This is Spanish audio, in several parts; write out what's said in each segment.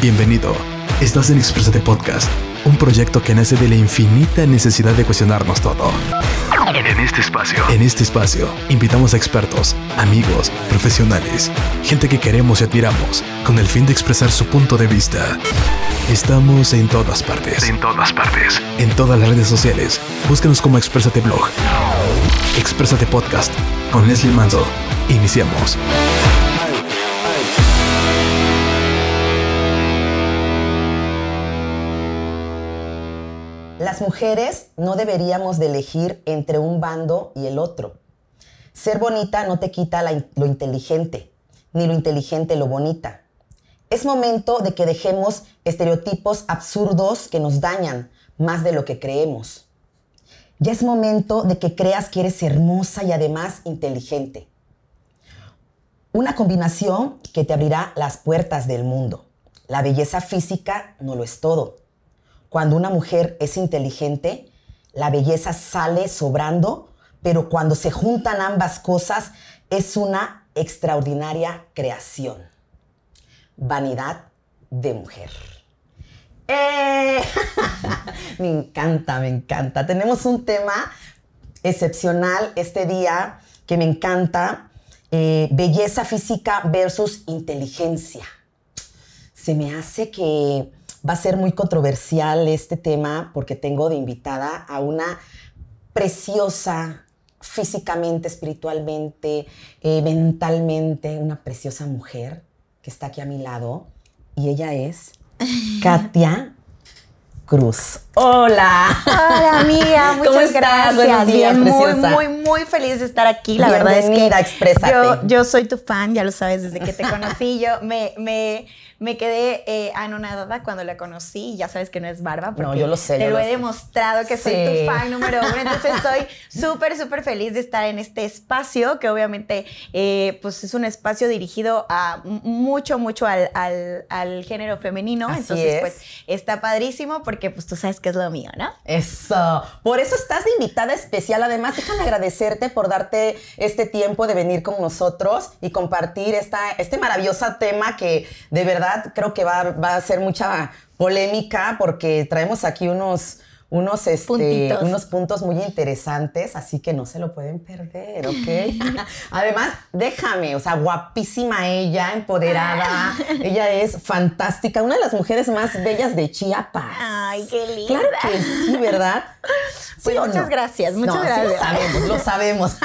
Bienvenido. Estás en Exprésate Podcast, un proyecto que nace de la infinita necesidad de cuestionarnos todo. En este espacio, en este espacio, invitamos a expertos, amigos, profesionales, gente que queremos y admiramos, con el fin de expresar su punto de vista. Estamos en todas partes. En todas partes. En todas las redes sociales. Búscanos como Exprésate Blog. Exprésate Podcast con Leslie Manzo. Iniciamos. Las mujeres no deberíamos de elegir entre un bando y el otro. Ser bonita no te quita la- lo inteligente, ni lo inteligente lo bonita. Es momento de que dejemos estereotipos absurdos que nos dañan más de lo que creemos. Ya es momento de que creas que eres hermosa y además inteligente. Una combinación que te abrirá las puertas del mundo. La belleza física no lo es todo. Cuando una mujer es inteligente, la belleza sale sobrando, pero cuando se juntan ambas cosas es una extraordinaria creación. Vanidad de mujer. ¡Eh! me encanta, me encanta. Tenemos un tema excepcional este día que me encanta. eh, belleza física versus inteligencia se me hace que va a ser muy controversial este tema porque tengo de invitada a una preciosa físicamente, espiritualmente, eh, mentalmente, una preciosa mujer que está aquí a mi lado y ella es Katia Cruz. Hola. Hola amiga, ¿Cómo muchas estás? Buenos gracias. días, Bien, muy, muy, muy feliz de estar aquí. La verdad es que exprésate. yo, yo soy tu fan, ya lo sabes desde que te conocí. Yo me, me, me quedé eh, anonadada cuando la conocí. Ya sabes que no es barba, porque No, yo lo sé, te yo lo lo he sé. demostrado que soy tu fan número uno. Entonces estoy súper, súper feliz de estar en este espacio, que obviamente eh, pues es un espacio dirigido a mucho, mucho al, al- al género femenino. Así Entonces, es. pues está padrísimo porque pues tú sabes que es lo mío, ¿no? Eso. Por eso estás de invitada especial. Además, déjame agradecerte por darte este tiempo de venir con nosotros y compartir esta, este maravilloso tema que de verdad creo que va, va a ser mucha polémica porque traemos aquí unos, unos, este, unos puntos muy interesantes, así que no se lo pueden perder, ¿ok? Además, déjame, o sea, guapísima ella, empoderada. ella es fantástica, una de las mujeres más bellas de Chiapas. Ay, qué linda. Claro que sí, ¿verdad? Pues ¿Sí muchas no? gracias, muchas No, sí gracias. lo sabemos, lo sabemos.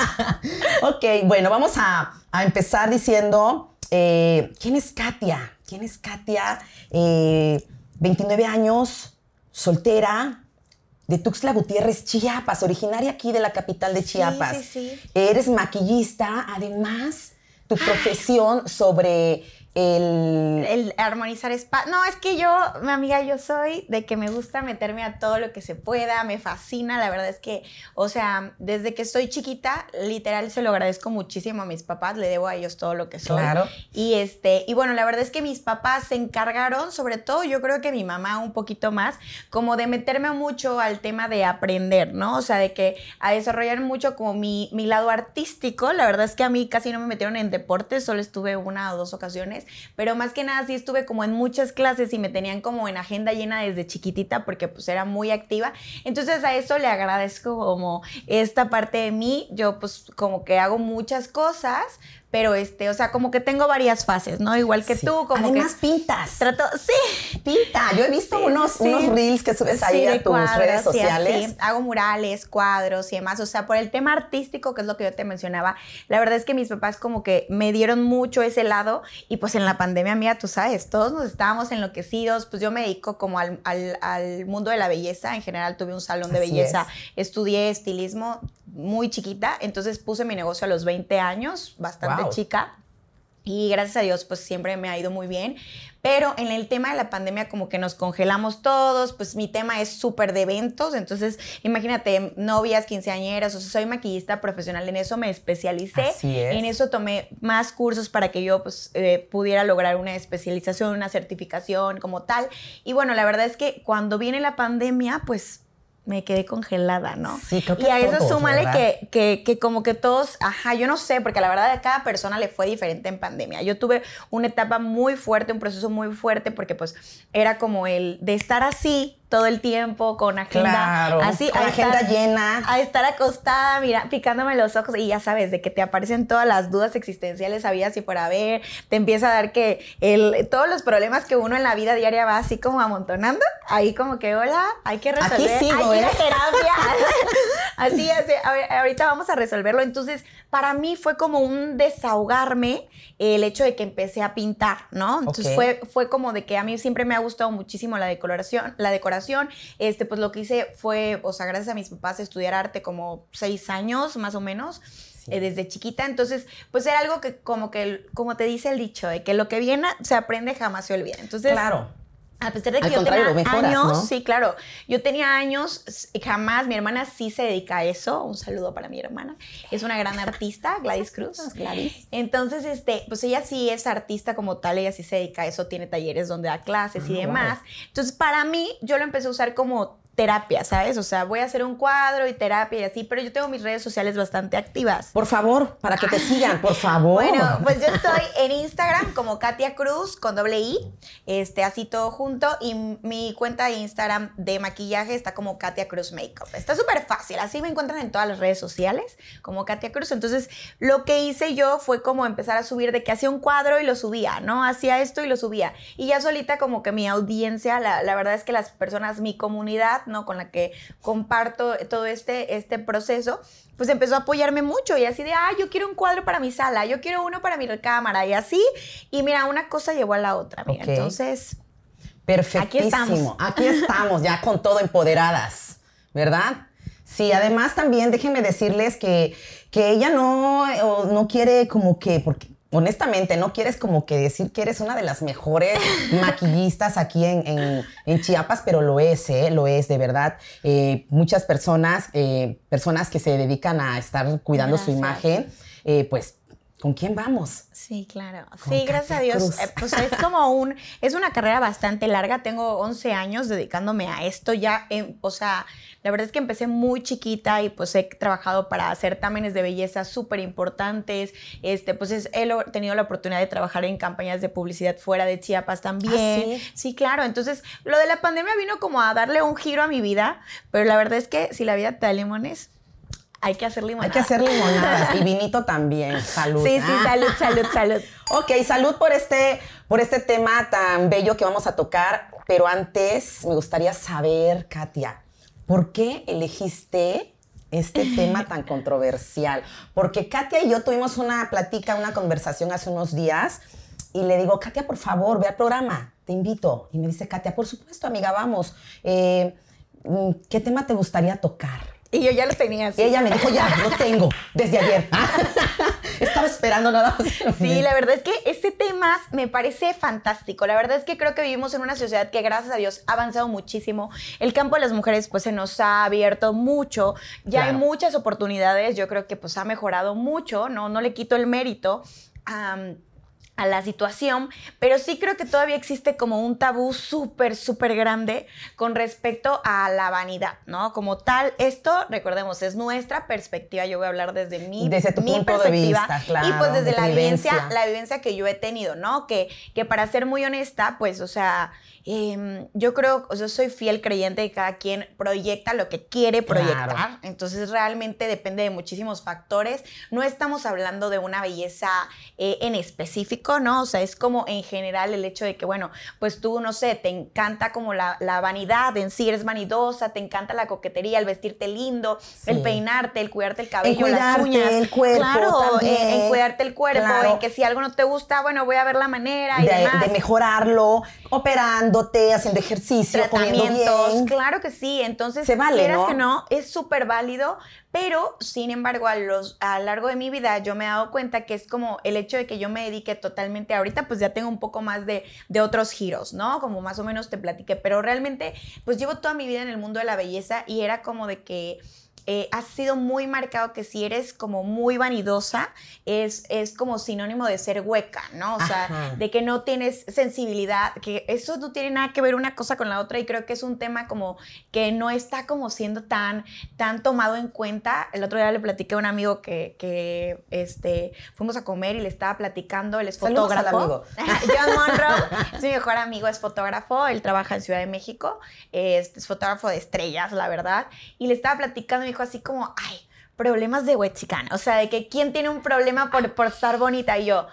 ok, bueno, vamos a, a empezar diciendo, eh, ¿quién es Katia? ¿Quién es Katia? Eh, 29 años, soltera, de Tuxtla Gutiérrez, Chiapas, originaria aquí de la capital de Chiapas. sí, sí. Eres maquillista, además, tu profesión sobre el... El armonizar spa. No, es que yo, mi amiga, yo soy de que me gusta meterme a todo lo que se pueda, me fascina, la verdad es que, o sea, desde que soy chiquita, literal se lo agradezco muchísimo a mis papás, le debo a ellos todo lo que soy. Claro. Y este, y bueno, la verdad es que mis papás se encargaron, sobre todo yo creo que mi mamá un poquito más, como de meterme mucho al tema de aprender, ¿no? O sea, de que a desarrollar mucho como mi, mi lado artístico. La verdad es que a mí casi no me metieron en deportes, solo estuve una o dos ocasiones, pero más que nada sí estuve como en muchas clases y me tenían como en agenda llena desde chiquitita porque pues era muy activa. Entonces a eso le agradezco como esta parte de mí. Yo pues como que hago muchas cosas, pero este, o sea, como que tengo varias fases, ¿no? Igual que Sí. tú, como Además, que pintas. trato, sí, Pinta. Yo he visto Sí, unos, sí. unos reels que subes ahí Sí, a tus cuadros redes sociales. así. Hago murales, cuadros y demás. O sea, por el tema artístico, que es lo que yo te mencionaba, la verdad es que mis papás como que me dieron mucho ese lado y pues en la pandemia, mía, tú sabes, todos nos estábamos enloquecidos. Pues yo me dedico como al, al- al mundo de la belleza. En general tuve un salón de Así belleza, estudié estilismo muy chiquita, entonces puse mi negocio a los 20 años, bastante Wow. chica. Y gracias a Dios, pues siempre me ha ido muy bien. Pero en el tema de la pandemia, como que nos congelamos todos, pues mi tema es súper de eventos. Entonces, imagínate, novias, quinceañeras, o sea, soy maquillista profesional, en eso me especialicé. Así es. En eso tomé más cursos para que yo pues, eh, pudiera lograr una especialización, una certificación como tal. Y bueno, la verdad es que cuando viene la pandemia, pues me quedé congelada, ¿no? Sí, creo que Y a eso todos, súmale que, que, que como que todos, ajá, yo no sé, porque la verdad a cada persona le fue diferente en pandemia. Yo tuve una etapa muy fuerte, un proceso muy fuerte, porque pues era como el de estar así todo el tiempo con agenda Claro, así con agenda estar- llena. a estar acostada mira picándome los ojos y ya sabes de que te aparecen todas las dudas existenciales había y por haber te empieza a dar que el, todos los problemas que uno en la vida diaria va así como amontonando ahí como que hola hay que resolver sigo, hay que ¿eh? terapia así, así a ver, ahorita vamos a resolverlo entonces para mí fue como un desahogarme el hecho de que empecé a pintar no entonces fue fue como de que a mí siempre me ha gustado muchísimo la decoración, la decoración. Este, pues lo que hice fue, o sea, gracias a mis papás, estudiar arte como seis años más o menos. eh, desde chiquita, entonces, pues era algo que como que, como te dice el dicho, de que lo que viene se aprende jamás se olvida. Entonces, Claro. A pesar de que Al yo tenía mejoras, años, ¿no? sí, claro. Yo tenía años, jamás, mi hermana sí se dedica a eso. Un saludo para mi hermana. Es una gran artista, Gladys Cruz. Gladys. Entonces, este, pues ella sí es artista como tal, ella sí se dedica a eso, tiene talleres donde da clases y Ah, demás. Entonces, para mí, yo lo empecé a usar como terapia, ¿sabes? O sea, voy a hacer un cuadro y terapia y así, pero yo tengo mis redes sociales bastante activas. Por favor, para que te sigan, por favor. Bueno, pues yo estoy en Instagram como Katia Cruz con doble I, este, así todo junto. Y mi cuenta de Instagram de maquillaje está como Katia Cruz Makeup. Está súper fácil, así me encuentran en todas las redes sociales como Katia Cruz. Entonces, lo que hice yo fue como empezar a subir de que hacía un cuadro y lo subía, ¿no? Hacía esto y lo subía. Y ya solita como que mi audiencia, la, la verdad es que las personas, mi comunidad, ¿no? Con la que comparto todo este, este proceso, pues empezó a apoyarme mucho y así de, ah, yo quiero un cuadro para mi sala, yo quiero uno para mi recámara y así. Y mira, una cosa llevó a la otra, mira. Entonces, Perfectísimo. Aquí estamos. Aquí estamos, ya con todo empoderadas, ¿verdad? Sí, además también déjenme decirles que, que ella no, no quiere como que, porque honestamente no quieres como que decir que eres una de las mejores maquillistas aquí en, en- en Chiapas, pero lo es, ¿eh? Lo es, de verdad. Eh, muchas personas, eh, personas que se dedican a estar cuidando su imagen, eh, pues, ¿con quién vamos? Sí, claro. Sí, gracias a Dios. Eh, pues es como un, es una carrera bastante larga. Tengo 11 años dedicándome a esto ya. en- o sea, la verdad es que empecé muy chiquita y pues he trabajado para certámenes de belleza súper importantes. Este, pues es- he tenido la oportunidad de trabajar en campañas de publicidad fuera de Chiapas también. ¿sí? Sí, claro. Entonces, lo de la pandemia vino como a darle un giro a mi vida, pero la verdad es que si la vida te da limones, hay que hacer limonada. Hay que hacer limonadas y vinito también. Salud. Sí, sí, Ah. salud, salud, salud. Ok, salud por este, por este tema tan bello que vamos a tocar, pero antes me gustaría saber, Katia, ¿por qué elegiste este tema tan controversial? Porque Katia y yo tuvimos una plática, una conversación hace unos días y le digo, Katia, por favor, ve al programa, te invito. Y me dice, Katia, por supuesto, amiga, vamos. Eh, mm, ¿Qué tema te gustaría tocar? Y yo ya lo tenía así. Y ella me dijo, ya, lo tengo, desde ayer. Estaba esperando nada más. Sí, la verdad es que este tema me parece fantástico. La verdad es que creo que vivimos en una sociedad que gracias a Dios ha avanzado muchísimo. El campo de las mujeres pues se nos ha abierto mucho. Ya hay muchas oportunidades. Yo creo que pues ha mejorado mucho. No, no le quito el mérito. A la situación, pero sí creo que todavía existe como un tabú súper, súper grande con respecto a la vanidad, ¿no? Como tal, esto, recordemos, es nuestra perspectiva, yo voy a hablar desde mi, Desde tu mi punto de perspectiva vista, claro, y pues desde de la vivencia, vivencia. la vivencia que yo he tenido, ¿no? Que, que para ser muy honesta, pues, o sea, em, yo creo, o sea, soy fiel creyente de que cada quien proyecta lo que quiere Claro. proyectar, entonces realmente depende de muchísimos factores, no estamos hablando de una belleza eh, en específico, ¿no? O sea, es como en general el hecho de que, bueno, pues tú, no sé, te encanta como la, la vanidad en sí, eres vanidosa, te encanta la coquetería, el vestirte lindo, el peinarte, el cuidarte el cabello, las cuidarte uñas. el cuerpo Claro, también. en, en cuidarte el cuerpo, Claro. en que si algo no te gusta, bueno, voy a ver la manera y de, demás. de mejorarlo, operándote, haciendo ejercicio, comiendo bien. claro que sí. Entonces, Se vale, quieras ¿no? que no, es súper válido, pero sin embargo, a, a lo largo de mi vida yo me he dado cuenta que es como el hecho de que yo me dedique totalmente ahorita, pues ya tengo un poco más de, de otros giros, ¿no? Como más o menos te platiqué, pero realmente, pues llevo toda mi vida en el mundo de la belleza y era como de que eh, ha sido muy marcado que si eres como muy vanidosa, es, es como sinónimo de ser hueca, ¿no? O sea, de que no tienes sensibilidad, que eso no tiene nada que ver una cosa con la otra y creo que es un tema como que no está como siendo tan, tan tomado en cuenta. El otro día le platiqué a un amigo que, que este, fuimos a comer y le estaba platicando, él es fotógrafo. John Monroe, es mi mejor amigo, es fotógrafo, él trabaja en Ciudad de México, es, es fotógrafo de estrellas, la verdad, y le estaba platicando y así como, ay, problemas de chicana. O sea, de que quién tiene un problema por, por estar bonita. Y yo,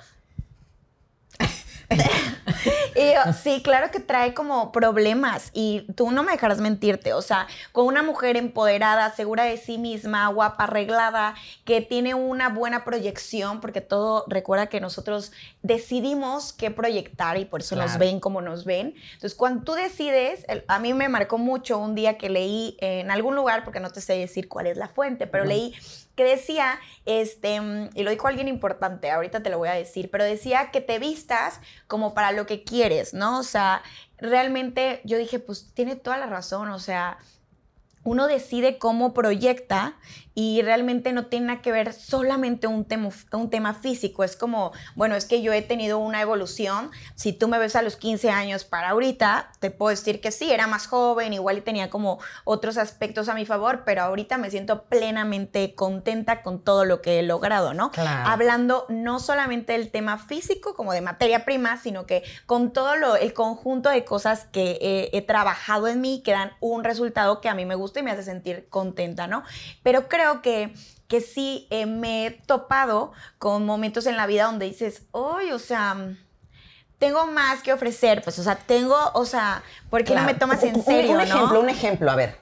y yo, sí, claro que trae como problemas y tú no me dejarás mentirte, o sea, con una mujer empoderada, segura de sí misma, guapa, arreglada, que tiene una buena proyección, porque todo, recuerda que nosotros decidimos qué proyectar y por eso nos ven como nos ven. Entonces, cuando tú decides, a mí me marcó mucho un día que leí en algún lugar, porque no te sé decir cuál es la fuente, pero leí que decía, este, y lo dijo alguien importante, ahorita te lo voy a decir, pero decía que te vistas como para lo que quieres, ¿no? O sea, realmente yo dije, pues tiene toda la razón, o sea, uno decide cómo proyecta y realmente no tiene nada que ver solamente un tema, un tema físico. Es como, bueno, es que yo he tenido una evolución. Si tú me ves a los 15 años para ahorita, te puedo decir que sí, era más joven, igual y tenía como otros aspectos a mi favor, pero ahorita me siento plenamente contenta con todo lo que he logrado, ¿no? Hablando no solamente del tema físico, como de materia prima, sino que con todo lo, el conjunto de cosas que he, he trabajado en mí que dan un resultado que a mí me gusta y me hace sentir contenta, ¿no? Pero creo que, que sí eh, me he topado con momentos en la vida donde dices, hoy, o sea, tengo más que ofrecer, pues, o sea, tengo, o sea, ¿por qué no me tomas en serio? Un, ejemplo, un ejemplo, a ver.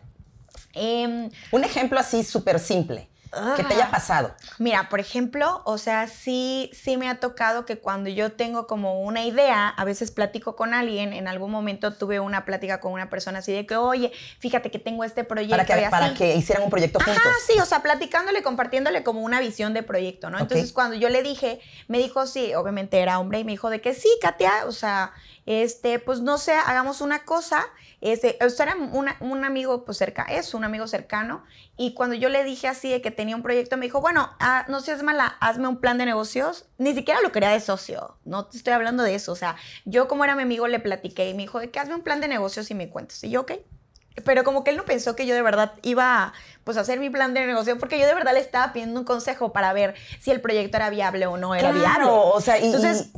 Em, un ejemplo así súper simple que te haya pasado. Mira, por ejemplo, o sea, sí, sí me ha tocado que cuando yo tengo como una idea, a veces platico con alguien, en algún momento tuve una plática con una persona así de que, oye, fíjate que tengo este proyecto. Para que, para que hicieran un proyecto juntos. Ah, sí, o sea, platicándole, compartiéndole como una visión de proyecto, ¿no? Entonces, cuando yo le dije, me dijo, sí, obviamente era hombre, y me dijo de que sí, Katia, o sea, este, pues no sé, hagamos una cosa. Este, o era un amigo, pues cerca, es un amigo cercano. Y cuando yo le dije así de que tenía un proyecto, me dijo, bueno, ah, no seas mala, hazme un plan de negocios. Ni siquiera lo quería de socio, no te estoy hablando de eso. O sea, yo como era mi amigo le platiqué y me dijo, de que hazme un plan de negocios y me cuentas. Y yo, ok. Pero como que él no pensó que yo de verdad iba pues, a hacer mi plan de negocio, porque yo de verdad le estaba pidiendo un consejo para ver si el proyecto era viable o no era claro, viable. O sea, Entonces,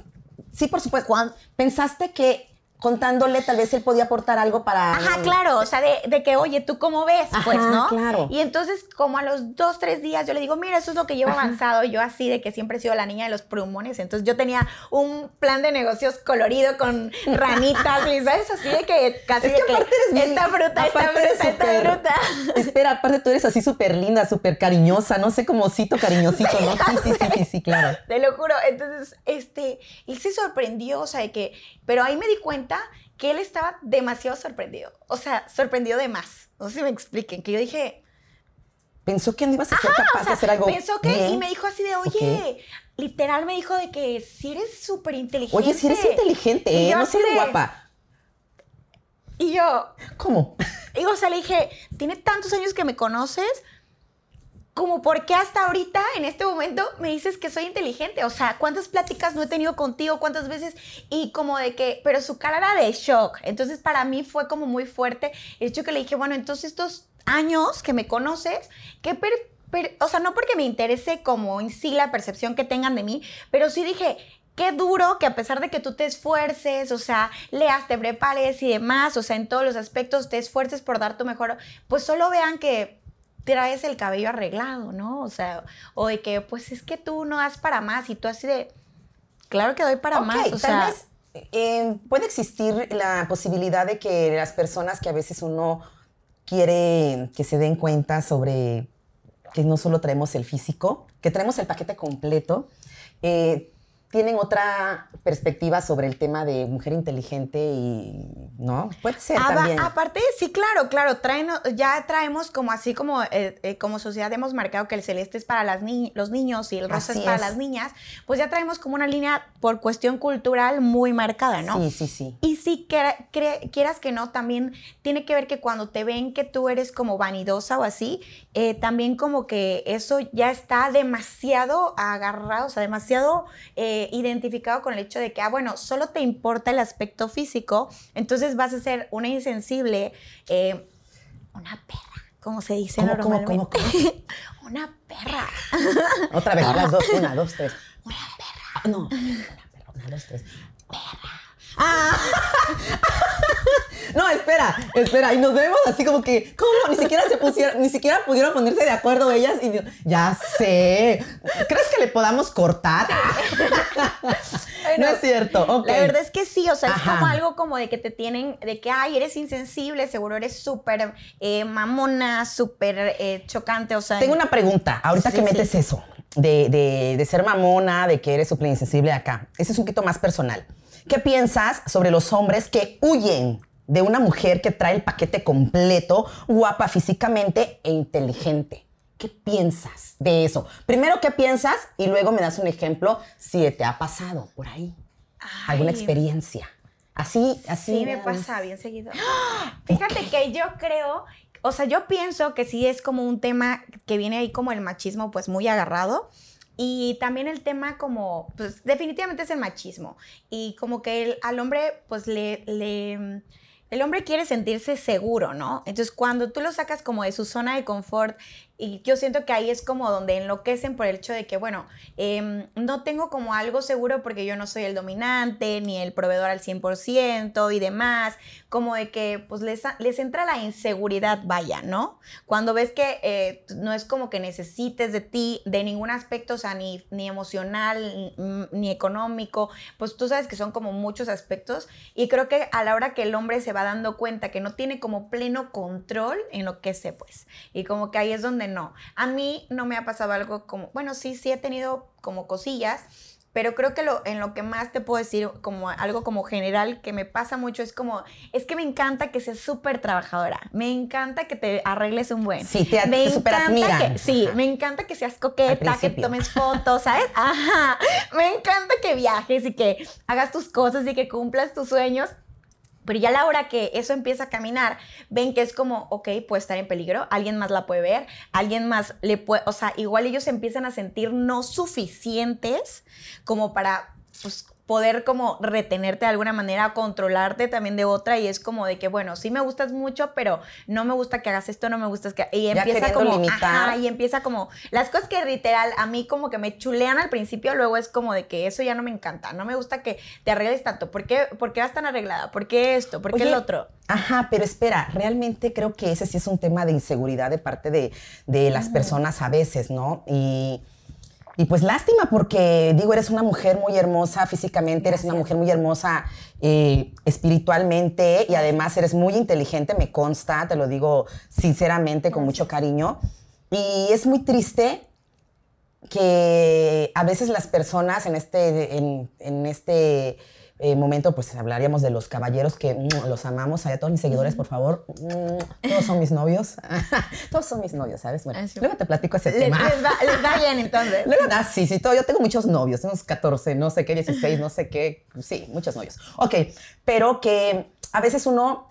Sí, por supuesto. ¿pensaste que contándole, tal vez él podía aportar algo para... Ajá, claro, o sea, de, que, oye, ¿tú cómo ves? pues, ¿no? claro. Y entonces, como a los dos, tres días, yo le digo, mira, eso es lo que llevo avanzado, yo así, de que siempre he sido la niña de los pulmones, entonces yo tenía un plan de negocios colorido con ranitas, ¿sabes? Así de que casi es que, de que eres esta fruta, esta fruta, esta fruta. Espera, aparte tú eres así súper linda, súper cariñosa, no sé cómo cito cariñosito, ¿no? Sí, sí, sí, sí, sí, claro. Te lo juro, entonces, este, él se sorprendió, o sea, de que, pero ahí me di cuenta que él estaba demasiado sorprendido. O sea, sorprendido de más. No sé si me expliquen, que yo dije... Pensó que no ibas a ser capaz de hacer algo Pensó que, y me dijo así de, oye, literal me dijo de que si eres súper inteligente. Oye, si eres inteligente, ¿eh? no si eres guapa. Y yo... ¿Cómo? Y o sea, le dije, tiene tantos años que me conoces, como por qué hasta ahorita, en este momento, me dices que soy inteligente. O sea, ¿cuántas pláticas no he tenido contigo? ¿Cuántas veces? Y como de que, pero su cara era de shock. Entonces, para mí fue como muy fuerte el hecho que le dije, bueno, entonces estos años que me conoces, ¿qué o sea, no porque me interese como en sí la percepción que tengan de mí, pero sí dije, qué duro que a pesar de que tú te esfuerces, o sea, leas, te prepares y demás, o sea, en todos los aspectos te esfuerces por dar tu mejor, pues solo vean que traes el cabello arreglado, ¿no? O sea, o de que, pues es que tú no das para más y tú así de, claro que doy para más. O tal vez eh, puede existir la posibilidad de que las personas que a veces uno quiere que se den cuenta sobre que no solo traemos el físico, que traemos el paquete completo, eh, tienen otra perspectiva sobre el tema de mujer inteligente y, ¿no? Puede ser también. Aparte, sí, claro, claro, traen, ya traemos como así como, eh, eh, como sociedad hemos marcado que el celeste es para las ni los niños y el rosa es para las niñas, pues ya traemos como una línea por cuestión cultural muy marcada, ¿no? Sí, sí, sí. Y si quieras que no, también tiene que ver que cuando te ven que tú eres como vanidosa o así, eh, también como que eso ya está demasiado agarrado, o sea, demasiado identificado con el hecho de que, ah, bueno, solo te importa el aspecto físico, entonces vas a ser una insensible, eh, una perra, como se dice normalmente. una perra. Otra vez, las dos, una, dos, tres. Una perra. No, una perra, una, dos, tres. Perra. Ah. No, espera, espera. Y nos vemos así como que, ¿cómo? Ni siquiera se pusieron, ni siquiera pudieron ponerse de acuerdo ellas. Y ya sé. ¿Crees que le podamos cortar? no es cierto. La verdad es que sí, o sea, es como algo como de que te tienen, de que, ay, eres insensible, seguro eres súper eh, mamona, súper eh, chocante, o sea. Tengo una pregunta, ahorita que metes eso, de, de, de, ser mamona, de que eres súper insensible acá. Ese es un poquito más personal. ¿Qué piensas sobre los hombres que huyen de una mujer que trae el paquete completo, guapa físicamente e inteligente? ¿Qué piensas de eso? Primero, ¿qué piensas? Y luego me das un ejemplo si te ha pasado por ahí. ¿Alguna experiencia? Así, así. Sí, me pasa bien seguido. Fíjate que yo creo, o sea, yo pienso que sí es como un tema que viene ahí como el machismo pues muy agarrado. Y también el tema como, pues definitivamente es el machismo. Y como que el, al hombre, pues le, le, el hombre quiere sentirse seguro, ¿no? Entonces cuando tú lo sacas como de su zona de confort y yo siento que ahí es como donde enloquecen por el hecho de que, bueno, em, no tengo como algo seguro porque yo no soy el dominante, ni el proveedor al 100% y demás, como de que pues les, les entra la inseguridad, vaya, ¿no? Cuando ves que eh, no es como que necesites de ti, de ningún aspecto, o sea, ni, ni emocional, ni, económico, pues tú sabes que son como muchos aspectos y creo que a la hora que el hombre se va dando cuenta que no tiene como pleno control en lo que sé, pues, y como que ahí es donde no. A mí no me ha pasado algo como, bueno, sí, sí he tenido como cosillas, pero creo que lo, en lo que más te puedo decir como algo como general que me pasa mucho es como, es que me encanta que seas súper trabajadora, me encanta que te arregles un buen. Sí, te, me encanta que, Sí, me encanta que seas coqueta, que tomes fotos, ¿sabes? Ajá, me encanta que viajes y que hagas tus cosas y que cumplas tus sueños. Pero ya a la hora que eso empieza a caminar, ven que es como, ok, puede estar en peligro, alguien más la puede ver, alguien más le puede, o sea, igual ellos empiezan a sentir no suficientes como para, pues, poder como retenerte de alguna manera, controlarte también de otra y es como de que, bueno, sí me gustas mucho, pero no me gusta que hagas esto, no me gusta que... Y empieza como... Ajá, y empieza como... Las cosas que literal a mí como que me chulean al principio, luego es como de que eso ya no me encanta, no me gusta que te arregles tanto, ¿por qué, ¿Por qué vas tan arreglada? ¿Por qué esto? ¿Por qué el otro? Ajá, pero espera, realmente creo que ese sí es un tema de inseguridad de parte de, de las personas a veces, ¿no? Y y pues lástima porque, digo, eres una mujer muy hermosa físicamente, eres una mujer muy hermosa eh, espiritualmente y además eres muy inteligente, me consta, te lo digo sinceramente, con mucho cariño. Y es muy triste que a veces las personas en este, en este eh, momento, pues hablaríamos de los caballeros que mm, los amamos. A todos mis seguidores, por favor, mm, todos son mis novios. todos son mis novios, ¿sabes? Bueno, luego te platico ese tema. Les va, bien entonces. Luego, ah, sí, sí, todo, yo tengo muchos novios, unos 14, no sé qué, 16, no sé qué. Sí, muchos novios. Ok, pero que a veces uno,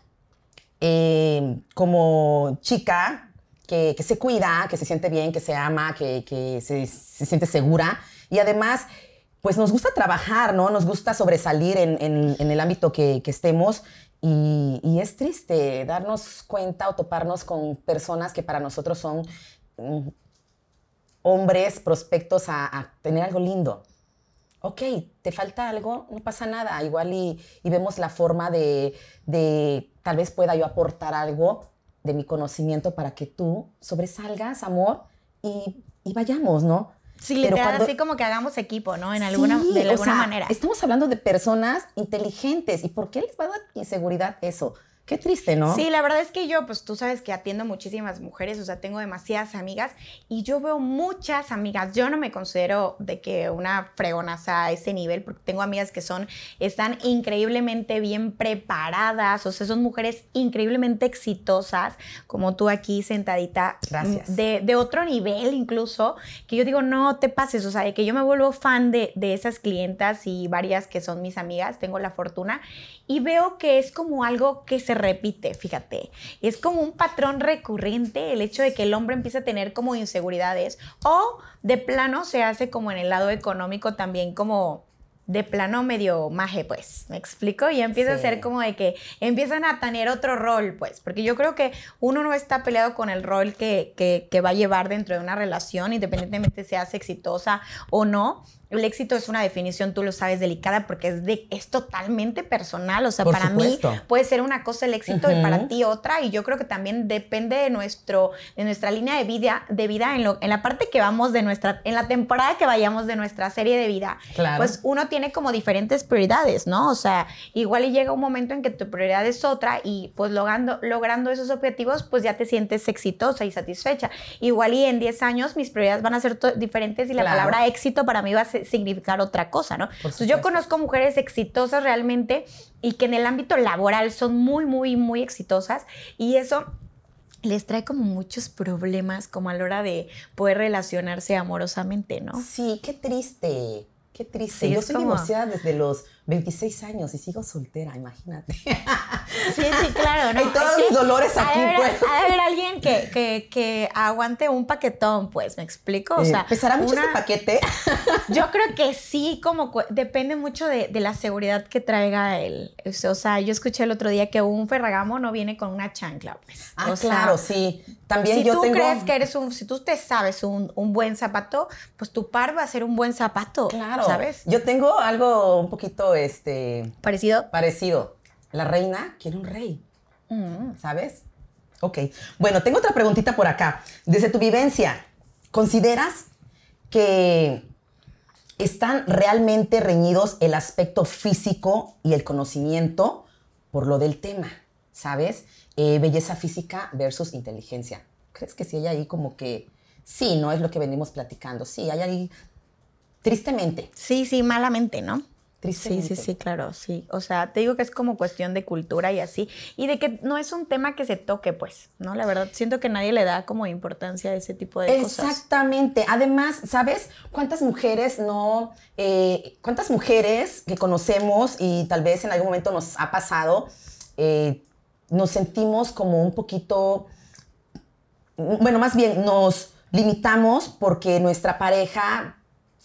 eh, como chica, que, se cuida, que se siente bien, que se ama, que, que se, se siente segura y además pues nos gusta trabajar, ¿no? Nos gusta sobresalir en, el ámbito que, estemos y, es triste darnos cuenta o toparnos con personas que para nosotros son mm, hombres prospectos a, tener algo lindo. Ok, te falta algo, no pasa nada, igual y, vemos la forma de, tal vez pueda yo aportar algo de mi conocimiento para que tú sobresalgas, amor, y vayamos, ¿no? Sí, literal, así como que hagamos equipo, ¿no? En alguna, de alguna manera. Estamos hablando de personas inteligentes. ¿Y por qué les va a dar inseguridad eso? Qué triste, ¿no? Sí, la verdad es que yo, pues tú sabes que atiendo muchísimas mujeres, o sea, tengo demasiadas amigas y yo veo muchas amigas. Yo no me considero de que una fregonaza a ese nivel, porque tengo amigas que son, están increíblemente bien preparadas, o sea, son mujeres increíblemente exitosas, como tú aquí sentadita. Gracias. De, de otro nivel incluso, que yo digo, no te pases, o sea, de que yo me vuelvo fan de, de esas clientas y varias que son mis amigas, tengo la fortuna, y veo que es como algo que se repite, fíjate. Es como un patrón recurrente el hecho de que el hombre empieza a tener como inseguridades o de plano se hace como en el lado económico también como de plano medio maje, pues, ¿me explico? Y empieza a ser como de que empiezan a tener otro rol, pues, porque yo creo que uno no está peleado con el rol que, que, que va a llevar dentro de una relación, independientemente seas exitosa o no. El éxito es una definición, tú lo sabes, delicada porque es, de, es totalmente personal. O sea, Por para supuesto. mí puede ser una cosa el éxito y para ti otra. Y yo creo que también depende de, nuestro, de nuestra línea de vida, de vida en, lo, en la parte que vamos de nuestra, en la temporada que vayamos de nuestra serie de vida. Claro. Pues uno tiene como diferentes prioridades, ¿no? O sea, igual y llega un momento en que tu prioridad es otra y pues logrando, logrando esos objetivos, pues ya te sientes exitosa y satisfecha. Igual y en 10 años mis prioridades van a ser diferentes y la Claro. palabra éxito para mí va a significar otra cosa, ¿no? Entonces yo conozco mujeres exitosas realmente y que en el ámbito laboral son muy, muy, muy exitosas y eso les trae como muchos problemas como a la hora de poder relacionarse amorosamente, ¿no? Sí, qué triste. Qué triste. Sí, Yo soy como- divorciada desde los 26 años y sigo soltera, imagínate. Sí, sí, claro. ¿no? Hay todos mis dolores aquí, haber- pues. Ha haber alguien que, que, que aguante un paquetón, pues, ¿me explico? O Eh, sea, ¿Pesará mucho una- este paquete? Yo creo que sí, como depende mucho de, de la seguridad que traiga él. O sea, yo escuché el otro día que un ferragamo no viene con una chancla, pues. Ah, O sea, claro, sí. También si yo tú tengo... crees que eres un, si tú te sabes un, un buen zapato, pues tu par va a ser un buen zapato, Claro. ¿sabes? Yo tengo algo un poquito este, Parecido. parecido. La reina quiere un rey, Mm. ¿sabes? Ok. Bueno, tengo otra preguntita por acá. Desde tu vivencia, ¿consideras que están realmente reñidos el aspecto físico y el conocimiento por lo del tema? ¿Sabes? Eh, belleza física versus inteligencia. ¿Crees que sí hay ahí como que... Sí, no es lo que venimos platicando. Sí, hay ahí... Tristemente. Sí, sí, malamente, ¿no? Sí, Tristemente. sí, sí, claro, sí. O sea, te digo que es como cuestión de cultura y así. Y de que no es un tema que se toque, pues, ¿no? La verdad, siento que nadie le da como importancia a ese tipo de cosas. Exactamente. Además, ¿sabes cuántas mujeres no, eh, cuántas mujeres que conocemos y tal vez en algún momento nos ha pasado, eh, nos sentimos como un poquito, bueno, más bien nos limitamos porque nuestra pareja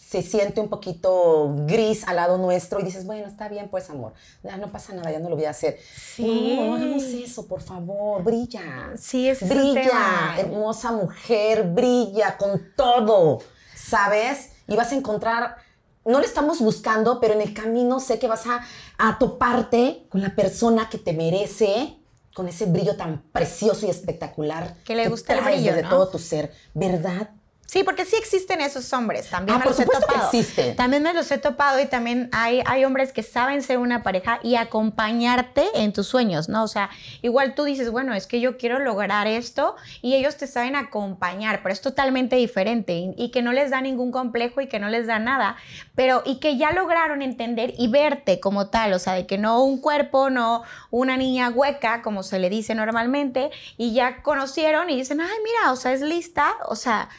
se siente un poquito gris al lado nuestro y dices, bueno, está bien, pues amor, ya no pasa nada, ya no lo voy a hacer. Sí. No, hagamos eso, por favor, brilla. Sí, es brilla, tema. hermosa mujer, brilla con todo, ¿sabes? Y vas a encontrar, no le estamos buscando, pero en el camino sé que vas a, a toparte con la persona que te merece, con ese brillo tan precioso y espectacular Que le gusta el traes brillo, desde ¿no? todo tu ser, ¿verdad? Sí, porque sí existen esos hombres, también Ah, me por los he supuesto que topado. existen. También me los he topado y también hay, hay hombres que saben ser una pareja y acompañarte en tus sueños, ¿no? O sea, igual tú dices, bueno, es que yo quiero lograr esto y ellos te saben acompañar, pero es totalmente diferente y, y que no les da ningún complejo y que no les da nada, pero y que ya lograron entender y verte como tal, o sea, de que no un cuerpo, no una niña hueca, como se le dice normalmente, y ya conocieron y dicen, ay, mira, o sea, es lista, o sea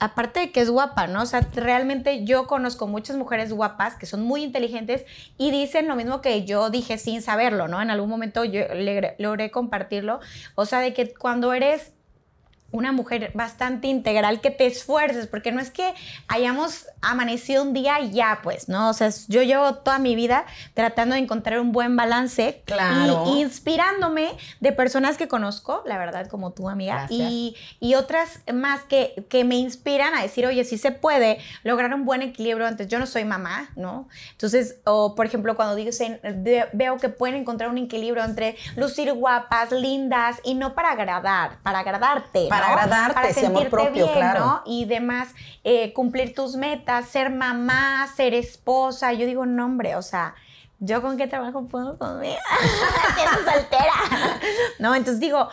aparte de que es guapa, ¿no? O sea, realmente yo conozco muchas mujeres guapas que son muy inteligentes y dicen lo mismo que yo dije sin saberlo, ¿no? En algún momento yo logré, compartirlo. O sea, de que cuando eres una mujer bastante integral, que te esfuerces, porque no es que hayamos amanecido un día y ya, pues, ¿no? O sea, yo llevo toda mi vida tratando de encontrar un buen balance Claro. y inspirándome de personas que conozco, la verdad, como tu amiga, y, y otras más que, que me inspiran a decir, oye, sí se puede lograr un buen equilibrio. Antes, yo no soy mamá, ¿no? Entonces, o por ejemplo, cuando de- veo que pueden encontrar un equilibrio entre lucir guapas, lindas, y no para agradar, para agradarte, Para ¿no? agradarte, para sí, amor sentirte propio, bien, claro. ¿no? Y demás, eh, cumplir tus metas, ser mamá, ser esposa. Yo digo, no, hombre, o sea, ¿yo con qué trabajo puedo conmigo? Siendo soltera. ¿no? Entonces digo,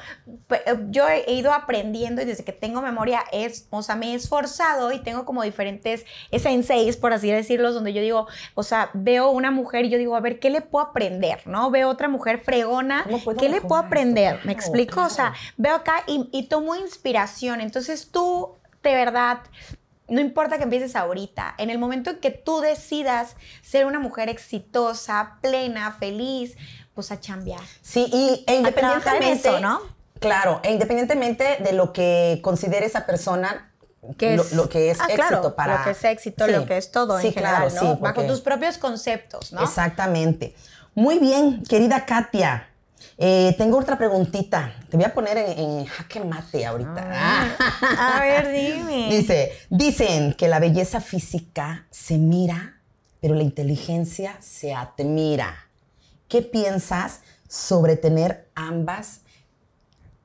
yo he ido aprendiendo y desde que tengo memoria, es, o sea, me he esforzado y tengo como diferentes senseis, por así decirlo, donde yo digo, o sea, veo una mujer y yo digo, a ver, ¿qué le puedo aprender? ¿No? Veo otra mujer fregona, ¿qué le puedo aprender? ¿Me explico? O sea, veo acá y, y tomo inspiración. Entonces tú, de verdad, no importa que empieces ahorita, en el momento en que tú decidas ser una mujer exitosa, plena, feliz, pues a chambear. Sí, y e independientemente, ¿no? Claro, e independientemente de lo que considere esa persona, que es, lo, que es ah, éxito para. Lo que es éxito, lo que es todo en general, ¿no? Bajo tus propios conceptos, ¿no? Exactamente. Muy bien, querida Katia. Eh, tengo otra preguntita. Te voy a poner en, jaque mate ahorita. Ah, a ver, dime. Dice, dicen que la belleza física se mira, pero la inteligencia se admira. ¿Qué piensas sobre tener ambas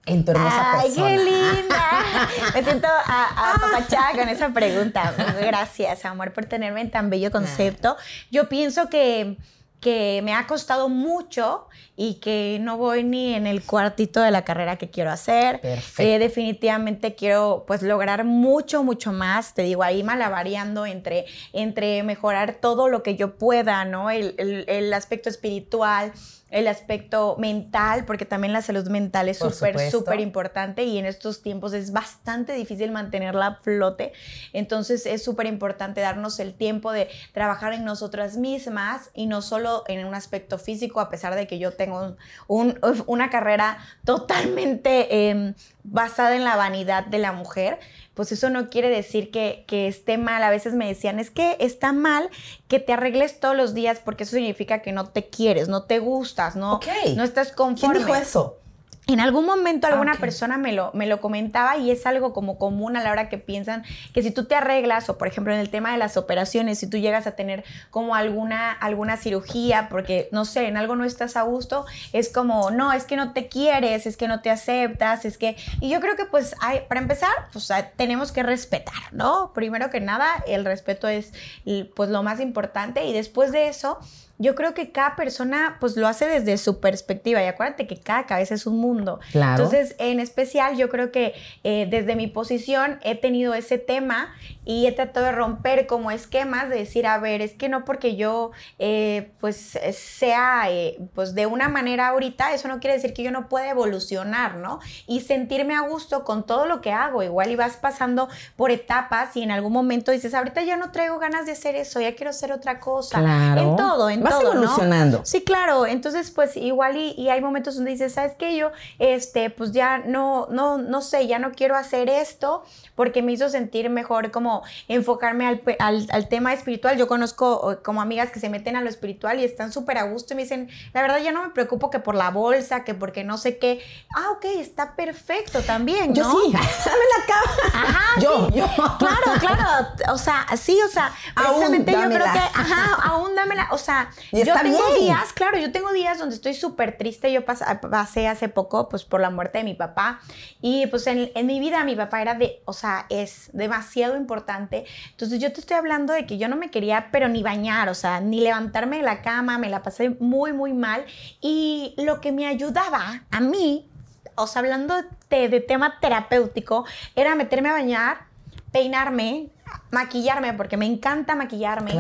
en tu hermosa Ay, qué linda. Me siento apapachada con esa pregunta. Gracias, amor, por tenerme en tan bello concepto. Yo pienso que que me ha costado mucho y que no voy ni en el cuartito de la carrera que quiero hacer. Perfecto. Eh, definitivamente quiero pues lograr mucho, mucho más. Te digo, ahí malavariando entre, entre mejorar todo lo que yo pueda, ¿no? El, el, el aspecto espiritual, el aspecto mental, porque también la salud mental es súper, súper importante y en estos tiempos es bastante difícil mantenerla a flote. Entonces es súper importante darnos el tiempo de trabajar en nosotras mismas y no solo en un aspecto físico, a pesar de que yo tengo una carrera totalmente em, basada en la vanidad de la mujer pues eso no quiere decir que, esté mal. A veces me decían, es que está mal que te arregles todos los días porque eso significa que no te quieres, no te no, no estás conforme. ¿Quién dijo eso? En algún momento alguna persona me lo, me lo comentaba y es algo como común a la hora que piensan que si tú te arreglas o por ejemplo en el tema de las operaciones, si tú llegas a tener como alguna, alguna cirugía porque no sé, en algo no estás a gusto, es como, no, es que no te quieres, es que no te aceptas, es que... Y yo creo que pues hay, para empezar, pues tenemos que respetar, ¿no? Primero que nada, el respeto es pues lo más importante y después de eso yo creo que cada persona pues lo hace desde su perspectiva y acuérdate que cada cabeza es un mundo. Claro. Entonces, en especial, yo creo que eh, desde mi posición he tenido ese tema y he tratado de romper como esquemas de decir, a ver, es que no porque yo eh, pues sea eh, pues de una manera ahorita, eso no quiere decir que yo no pueda evolucionar, ¿no? Y sentirme a gusto con todo lo que hago. Igual y vas pasando por etapas y en algún momento dices, ahorita ya no traigo ganas de hacer eso, ya quiero hacer otra cosa. Claro. En todo, en Vas evolucionando. Sí, claro. Entonces, pues igual y, hay momentos donde dices, ¿sabes qué? Yo, este, pues ya no, no, no sé, ya no quiero hacer esto porque me hizo sentir mejor como enfocarme al, al, tema espiritual. Yo conozco como amigas que se meten a lo espiritual y están súper a gusto y me dicen, la verdad ya no me preocupo que por la bolsa, que porque no sé qué. Ah, ok, está perfecto también, ¿no? Yo sí, dame la cama. Ajá, yo, yo. Claro, claro. O sea, sí, o sea, precisamente yo creo que, ajá, aún dámela. O sea, yo tengo días, claro, yo tengo días donde estoy súper triste. Yo pasé hace poco, pues, por la muerte de mi papá. Y, pues, en, en, mi vida mi papá era de, o sea, es demasiado importante. Entonces, yo te estoy hablando de que yo no me quería, pero ni bañar, o sea, ni levantarme de la cama. Me la pasé muy, muy mal. Y lo que me ayudaba a mí, o sea, hablando de, de tema terapéutico, era meterme a bañar, peinarme, maquillarme, porque me encanta maquillarme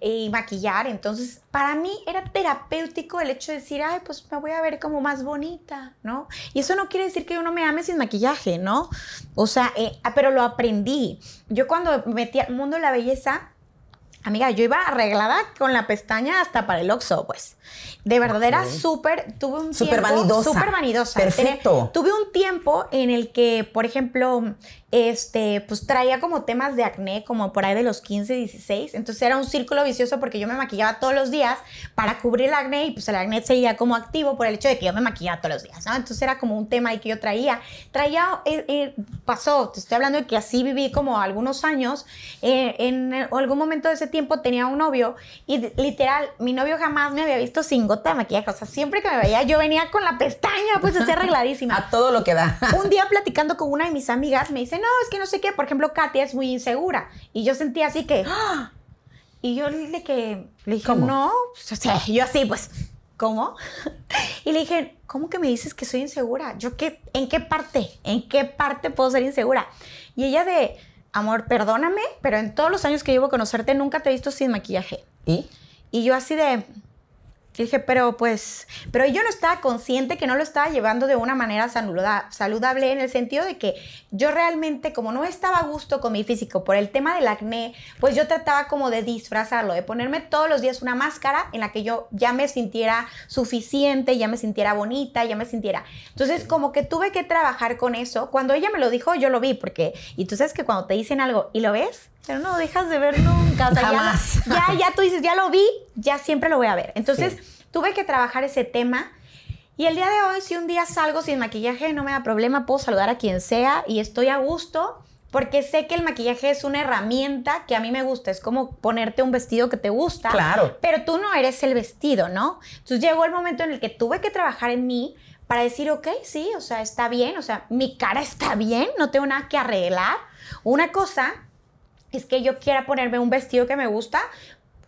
y maquillar. Entonces, para mí era terapéutico el hecho de decir, ay, pues me voy a ver como más bonita, ¿no? Y eso no quiere decir que uno me ame sin maquillaje, ¿no? O sea, eh, ah, pero lo aprendí. Yo cuando metí al mundo de la belleza, amiga, yo iba arreglada con la pestaña hasta para el oxo, pues. De verdad, era súper, tuve un súper vanidosa. Súper vanidosa. Perfecto. tuve un tiempo en el que, por ejemplo, este, pues traía como temas de acné, como por ahí de los 15, 16. Entonces era un círculo vicioso porque yo me maquillaba todos los días para cubrir el acné y pues el acné seguía como activo por el hecho de que yo me maquillaba todos los días, ¿no? Entonces era como un tema ahí que yo traía. Traía, eh, eh, pasó, te estoy hablando de que así viví como algunos años. Eh, en algún momento de ese tiempo tenía un novio y literal, mi novio jamás me había visto sin gota de maquillaje. O sea, siempre que me veía, yo venía con la pestaña, pues así arregladísima. A todo lo que da. un día platicando con una de mis amigas, me dice, no, es que no sé qué. Por ejemplo, Katia es muy insegura. Y yo sentía así que. ¡ah! Y yo le, que, le dije, no, o sea, yo así, pues ¿cómo? y le dije, ¿cómo que me dices que soy insegura? ¿Yo qué? ¿En qué parte? ¿En qué parte puedo ser insegura? Y ella de, amor, perdóname, pero en todos los años que llevo a conocerte nunca te he visto sin maquillaje. ¿Y? Y yo así de, y dije, pero pues, pero yo no estaba consciente que no lo estaba llevando de una manera saludable en el sentido de que yo realmente, como no estaba a gusto con mi físico por el tema del acné, pues yo trataba como de disfrazarlo, de ponerme todos los días una máscara en la que yo ya me sintiera suficiente, ya me sintiera bonita, ya me sintiera. Entonces, como que tuve que trabajar con eso. Cuando ella me lo dijo, yo lo vi, porque, y tú sabes que cuando te dicen algo y lo ves, pero no dejas de ver nunca. O sea, Jamás. Ya, ya, tú dices, ya lo vi, ya siempre lo voy a ver. Entonces, tuve que trabajar ese tema. Y el día de hoy, si un día salgo sin maquillaje, no me da problema, puedo saludar a quien sea y estoy a gusto porque sé que el maquillaje es una herramienta que a mí me gusta. Es como ponerte un vestido que te gusta. Claro. Pero tú no eres el vestido, ¿no? Entonces llegó el momento en el que tuve que trabajar en mí para decir, ok, sí, o sea, está bien, o sea, mi cara está bien, no tengo nada que arreglar. Una cosa es que yo quiera ponerme un vestido que me gusta,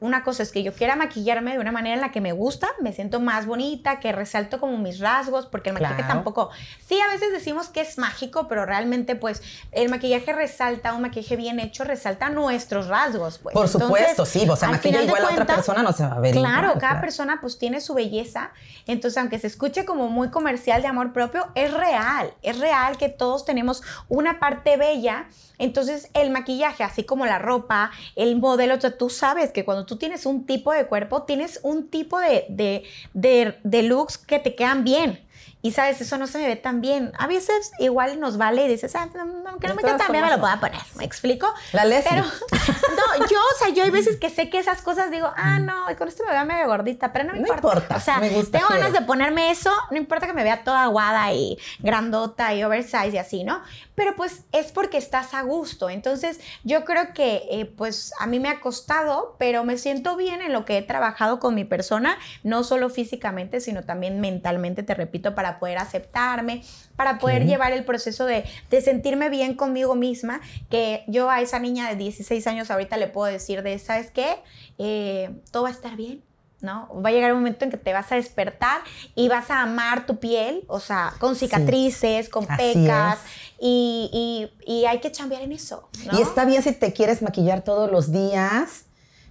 una cosa es que yo quiera maquillarme de una manera en la que me gusta, me siento más bonita, que resalto como mis rasgos, porque el maquillaje tampoco, sí, a veces decimos que es mágico, pero realmente pues el maquillaje resalta, un maquillaje bien hecho resalta nuestros rasgos, pues. Por supuesto, sí, o sea, maquilla igual a otra persona no se va a ver. Claro, cada persona pues tiene su belleza, entonces aunque se escuche como muy comercial de amor propio, es real, es real que todos tenemos una parte bella, entonces el maquillaje, así como la ropa, el modelo, o sea, tú sabes que cuando tú tienes un tipo de cuerpo, tienes un tipo de, de, de, de looks que te quedan bien. Y sabes, eso no se me ve tan bien. A veces igual nos vale y dices, ah, no, que no me queda tan bien, me lo puedo poner. ¿Me explico? La Leslie. Pero, no, yo, o sea, yo hay veces que sé que esas cosas digo, ah, no, con esto me veo medio gordita, pero no me no importa. importa. O sea, me gusta, tengo ganas quiero. de ponerme eso, no importa que me vea toda aguada y grandota y oversize y así, ¿no? Pero pues es porque estás a gusto. Entonces, yo creo que, eh, pues, a mí me ha costado, pero me siento bien en lo que he trabajado con mi persona, no solo físicamente, sino también mentalmente, te repito, para poder aceptarme, para poder llevar el proceso de, de sentirme bien conmigo misma, que yo a esa niña de 16 años ahorita le puedo decir de, ¿sabes qué? Eh, todo va a estar bien. ¿no? Va a llegar un momento en que te vas a despertar y vas a amar tu piel, o sea, con cicatrices, con Así pecas, y, y- y hay que chambear en eso. ¿no? Y está bien si te quieres maquillar todos los días,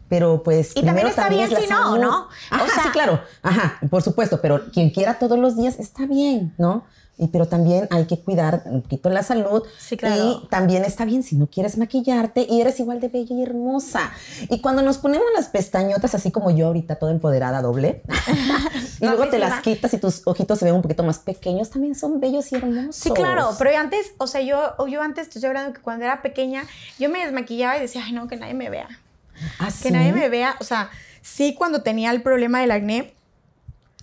pero pues Y también está bien es si no, salud. ¿no? Ajá, sea- sí, claro. Ajá, por supuesto, pero quien quiera todos los días está bien, ¿no? Y pero también hay que cuidar un poquito la salud. Sí, claro. Y también está bien si no quieres maquillarte y eres igual de bella y hermosa. Y cuando nos ponemos las pestañotas así como yo ahorita, toda empoderada, doble, y luego te las quitas y tus ojitos se ven un poquito más pequeños, también son bellos y hermosos. Sí, claro, pero yo antes, o sea, yo, yo antes te estoy hablando que cuando era pequeña, yo me desmaquillaba y decía, ay, no, que nadie me vea. ¿Ah, que sí? nadie me vea. O sea, sí, cuando tenía el problema del acné,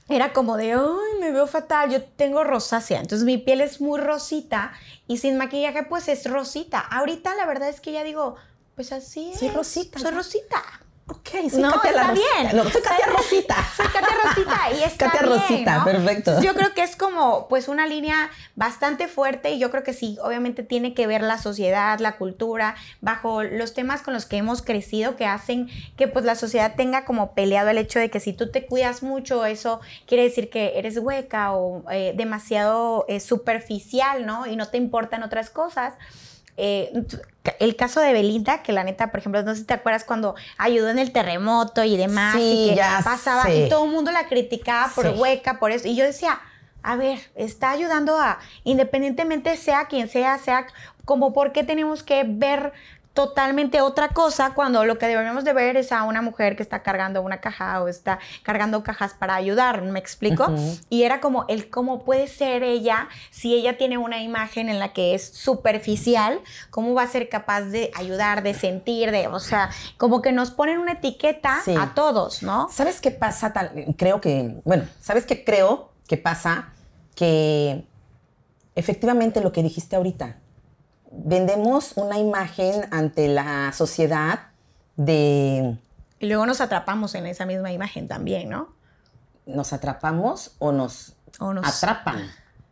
era como de, ay, me veo fatal, yo tengo rosácea. Entonces mi piel es muy rosita y sin maquillaje, pues es rosita. Ahorita la verdad es que ya digo, pues así es. Soy rosita, Soy rosita. Ok, soy No, Katia la está Rosita. bien. No, soy Katia Rosita. Soy Katia Rosita y está Katia bien, Rosita, ¿no? perfecto. Yo creo que es como pues una línea bastante fuerte y yo creo que sí, obviamente tiene que ver la sociedad, la cultura, bajo los temas con los que hemos crecido que hacen que pues la sociedad tenga como peleado el hecho de que si tú te cuidas mucho, eso quiere decir que eres hueca o eh, demasiado eh, superficial, ¿no? Y no te importan otras cosas. Eh, el caso de Belinda, que la neta, por ejemplo, no sé si te acuerdas cuando ayudó en el terremoto y demás, Sí, y que ya pasaba, sé. y todo el mundo la criticaba por Sí. hueca, por eso. Y yo decía, a ver, está ayudando a, independientemente sea quien sea, sea como por qué tenemos que ver totalmente otra cosa cuando lo que deberíamos de ver es a una mujer que está cargando una caja o está cargando cajas para ayudar, ¿me explico? Y era como el cómo puede ser ella si ella tiene una imagen en la que es superficial, cómo va a ser capaz de ayudar, de sentir, de, o sea, como que nos ponen una etiqueta Sí. a todos, ¿no? ¿Sabes qué pasa? Tal- creo que, bueno, ¿sabes qué creo que pasa? Que efectivamente lo que dijiste ahorita, vendemos una imagen ante la sociedad de Y luego nos atrapamos en esa misma imagen también, ¿no? nos atrapamos o nos, O nos- atrapan,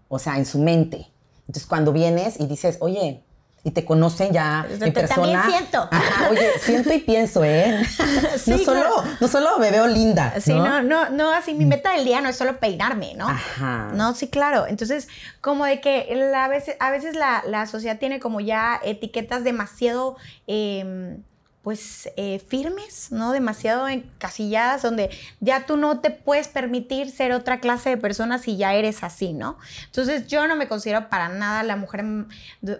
o sea, en su mente. Entonces, cuando vienes y dices, oye, y te conocen ya en te- también persona. siento. Ajá, oye, siento y pienso, ¿eh? no, Sí, solo, claro. no solo me veo linda. Sí, ¿no? no, no, no, así mi meta del día no es solo peinarme, ¿no? Ajá. No, sí, claro. Entonces, como de que la- a veces, a veces la, la sociedad tiene como ya etiquetas demasiado, eh, pues, eh, firmes, ¿no? Demasiado encasilladas, donde ya tú no te puedes permitir ser otra clase de persona si ya eres así, ¿no? Entonces, yo no me considero para nada la mujer, mm,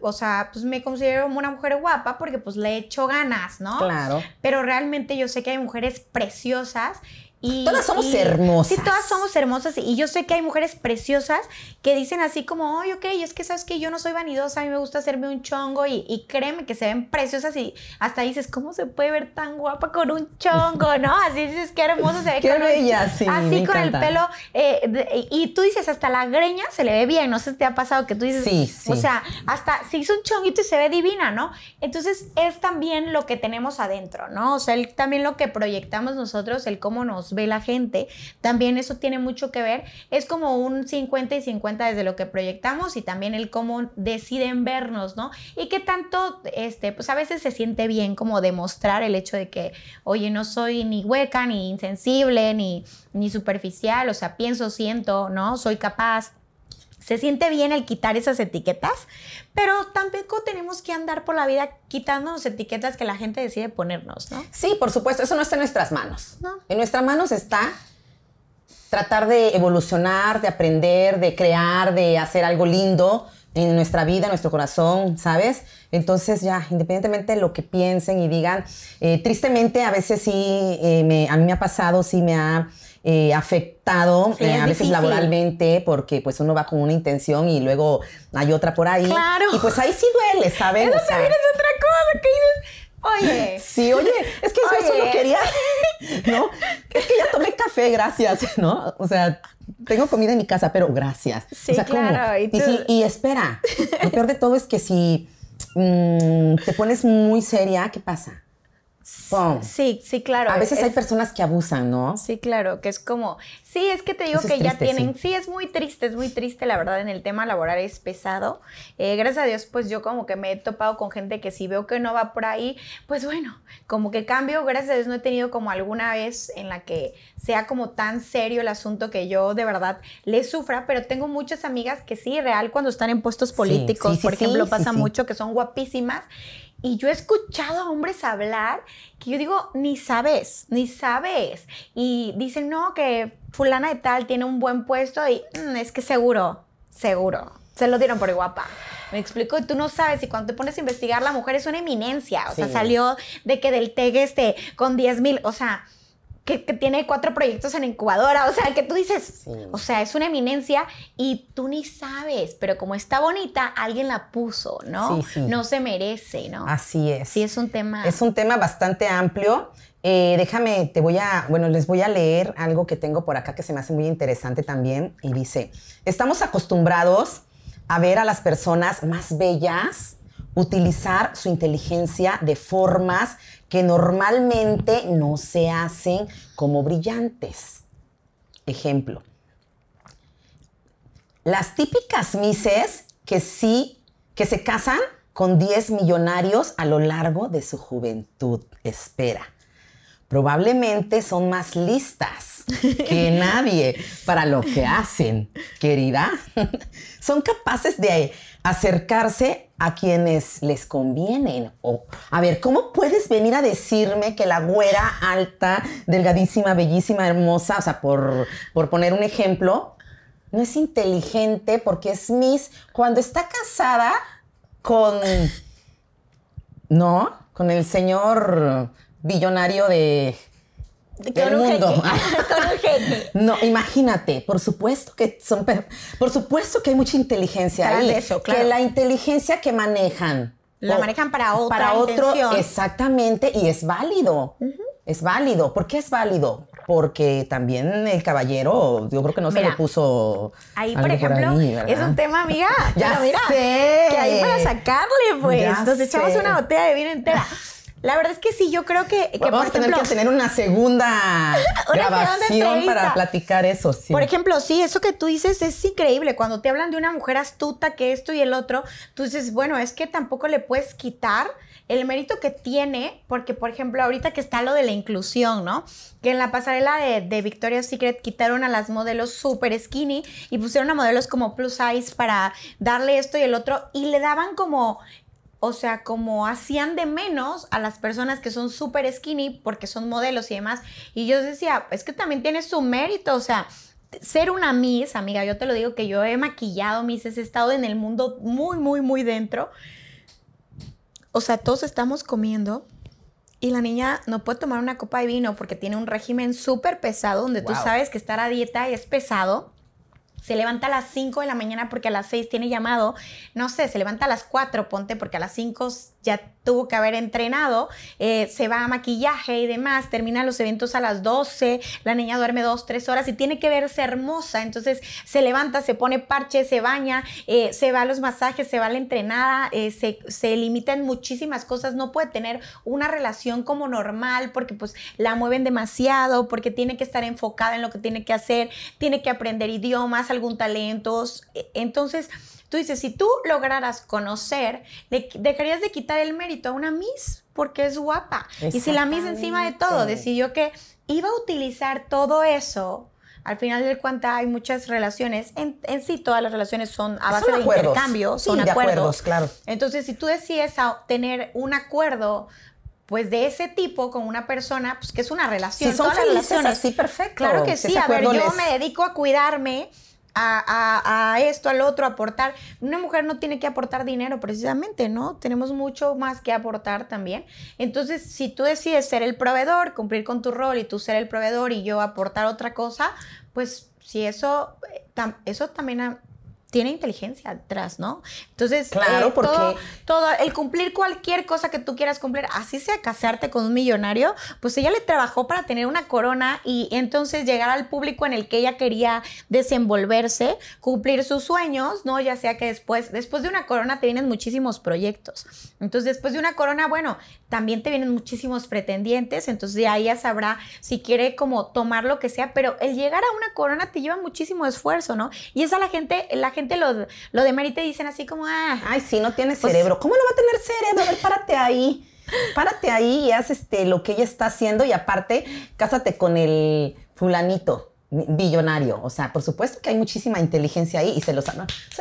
o sea, pues me considero una mujer guapa porque pues le echo ganas, ¿no? Claro. Pero realmente yo sé que hay mujeres preciosas y... Todas somos y- hermosas. Sí, todas somos hermosas y yo sé que hay mujeres preciosas que dicen así como, ay, ok, es que sabes que yo no soy vanidosa, a mí me gusta hacerme un chongo y, y créeme que se ven preciosas y hasta dices, ¿cómo se puede ver tan guapa con un chongo, no? Así dices, qué hermoso se ve. Qué con un bella, ch- sí, Así con el pelo eh, de- y tú dices, hasta la greña se le ve bien, no sé si te ha pasado que tú dices, Sí, sí. o sea, hasta se hizo un chonguito y se ve divina, ¿no? Entonces es también lo que tenemos adentro, ¿no? O sea, el- también lo que proyectamos nosotros, el cómo nos ve la gente, también eso tiene mucho que ver. Es como un 50 y 50 desde lo que proyectamos y también el cómo deciden vernos, ¿no? Y que tanto, este, pues a veces se siente bien como demostrar el hecho de que, oye, no soy ni hueca, ni insensible, ni, ni superficial, o sea, pienso, siento, ¿no? Soy capaz se siente bien el quitar esas etiquetas, pero tampoco tenemos que andar por la vida quitándonos etiquetas que la gente decide ponernos, ¿no? Sí, por supuesto, eso no está en nuestras manos. No. En nuestras manos está tratar de evolucionar, de aprender, de crear, de hacer algo lindo en nuestra vida, en nuestro corazón, ¿sabes? Entonces ya, independientemente de lo que piensen y digan, eh, tristemente a veces sí, eh, me- a mí me ha pasado, sí me ha eh, afectado, Sí, eh, a veces difícil. laboralmente, porque pues uno va con una intención y luego hay otra por ahí. Claro. Y pues ahí sí duele, ¿saben? Eso O sea, también es otra cosa que dices, oye, Sí, oye, es que Oye. lo quería, ¿no? Es que ya tomé café, gracias, ¿no? O sea, tengo comida en mi casa, pero gracias. Sí, o sea, claro, y Y, y espera, lo peor de todo es que si mm, te pones muy seria, ¿qué pasa? Pum. sí, sí, claro. A veces hay personas que abusan, ¿no? Sí, claro, que es como, sí, es que te digo Eso que ya triste, tienen, sí. es muy triste, es muy triste, la verdad, en el tema laboral es pesado. Eh, gracias a Dios, pues yo como que me he topado con gente que si veo que no va por ahí, pues bueno, como que cambio, gracias a Dios no he tenido como alguna vez en la que sea como tan serio el asunto que yo de verdad le sufra, pero tengo muchas amigas que sí, real, cuando están en puestos políticos, sí, sí, por ejemplo, pasa mucho que son guapísimas. Y yo he escuchado a hombres hablar que yo digo, ni sabes, ni sabes. Y dicen, no, que fulana de tal tiene un buen puesto y "Mm, es que seguro, seguro. Se lo dieron por guapa. Me explico, y tú no sabes, y cuando te pones a investigar, la mujer es una eminencia. O sea, salió de que del TEG este con 10 mil, o sea, que, que tiene cuatro proyectos en incubadora. O sea, que tú dices, Sí. o sea, es una eminencia y tú ni sabes, pero como está bonita, alguien la puso, ¿no? Sí, sí. No se merece, ¿no? Así es. Sí, es un tema. Es un tema bastante amplio. Eh, déjame, te voy a, bueno, les voy a leer algo que tengo por acá que se me hace muy interesante también. Y dice, estamos acostumbrados a ver a las personas más bellas utilizar su inteligencia de formas que normalmente no se hacen como brillantes. Ejemplo, las típicas mises que sí, que se casan con 10 millonarios a lo largo de su juventud. Espera. Probablemente son más listas que nadie para lo que hacen, querida. Son capaces de acercarse a quienes les convienen. O, a ver, ¿cómo puedes venir a decirme que la güera alta, delgadísima, bellísima, hermosa, o sea, por, por poner un ejemplo, no es inteligente porque es Miss cuando está casada con. No, con el señor billonario de. Un mundo. No, imagínate, por supuesto que son, por supuesto que hay mucha inteligencia ahí. de eso, claro. Que la inteligencia que manejan. La o- manejan para otra Para otro, exactamente, y es válido. Es válido. ¿Por qué es válido? Porque también el caballero, yo creo que no se le puso. Ahí, por ejemplo, es un tema, amiga. Ya mira, sé. Que ahí para sacarle, pues. Ya Nos echamos una botella de vino entera. La verdad es que sí, yo creo que, que Vamos a tener ejemplo, que tener una segunda grabación para platicar eso. Sí. Por ejemplo, sí, eso que tú dices es increíble. Cuando te hablan de una mujer astuta que esto y el otro, tú dices, bueno, es que tampoco le puedes quitar el mérito que tiene, porque, por ejemplo, ahorita que está lo de la inclusión, ¿no? Que en la pasarela de, de Victoria's Secret quitaron a las modelos super skinny y pusieron a modelos como plus size para darle esto y el otro y le daban como o sea, como hacían de menos a las personas que son súper skinny porque son modelos y demás. Y yo decía, es que también tiene su mérito, o sea, ser una Miss, amiga, yo te lo digo que yo he maquillado Misses, he estado en el mundo muy, muy, muy dentro. O sea, todos estamos comiendo y la niña no puede tomar una copa de vino porque tiene un régimen súper pesado donde tú sabes que estar a dieta es pesado. Se levanta a las 5 de la mañana porque a las 6 tiene llamado. No sé, se levanta a las 4, ponte, porque a las 5 ya tuvo que haber entrenado. eh, se va a maquillaje y demás. Termina los eventos a las 12. La niña duerme 2, 3 horas y tiene que verse hermosa. Entonces se levanta, se pone parche, se baña, eh, se va a los masajes, se va a la entrenada, eh, se, se limita en muchísimas cosas. No puede tener una relación como normal porque pues la mueven demasiado, porque tiene que estar enfocada en lo que tiene que hacer, tiene que aprender idiomas, algún talento. Entonces, tú dices, si tú lograras conocer, le dejarías de quitar el mérito a una Miss porque es guapa. Y si la Miss encima de todo decidió que iba a utilizar todo eso, al final del cuenta hay muchas relaciones, en, en sí todas las relaciones son a base Son de acuerdos. intercambio, Sí, son de acuerdos. acuerdos, claro. Entonces, si tú decides a- tener un acuerdo, pues de ese tipo con una persona, pues que es una relación. Si son todas las felices relaciones. así, perfecto. Claro que Si sí. A ver, yo les- me dedico a cuidarme. A, a- esto, al otro, aportar. Una mujer no tiene que aportar dinero precisamente, ¿no? Tenemos mucho más que aportar también. Entonces, si tú decides ser el proveedor, cumplir con tu rol y tú ser el proveedor y yo aportar otra cosa, pues si eso, eh, eso también ah, tiene inteligencia detrás, ¿no? Entonces, Claro, eh, porque- todo, todo, el cumplir cualquier cosa que tú quieras cumplir, así sea casarte con un millonario, pues ella le trabajó para tener una corona y entonces llegar al público en el que ella quería desenvolverse, cumplir sus sueños, ¿no? Ya sea que después, después de una corona te vienen muchísimos proyectos. Entonces, después de una corona, bueno, también te vienen muchísimos pretendientes, entonces ya ella sabrá si quiere como tomar lo que sea, pero el llegar a una corona te lleva muchísimo esfuerzo, ¿no? Y esa la gente, la gente lo, lo demerita y dicen así como, ah, Ay, sí, no tiene Pues- cerebro. ¿Cómo no va a tener cerebro? A ver, párate ahí. Párate ahí y haz este, lo que ella está haciendo y aparte, cásate con el fulanito billonario. O sea, por supuesto que hay muchísima inteligencia ahí y se los, se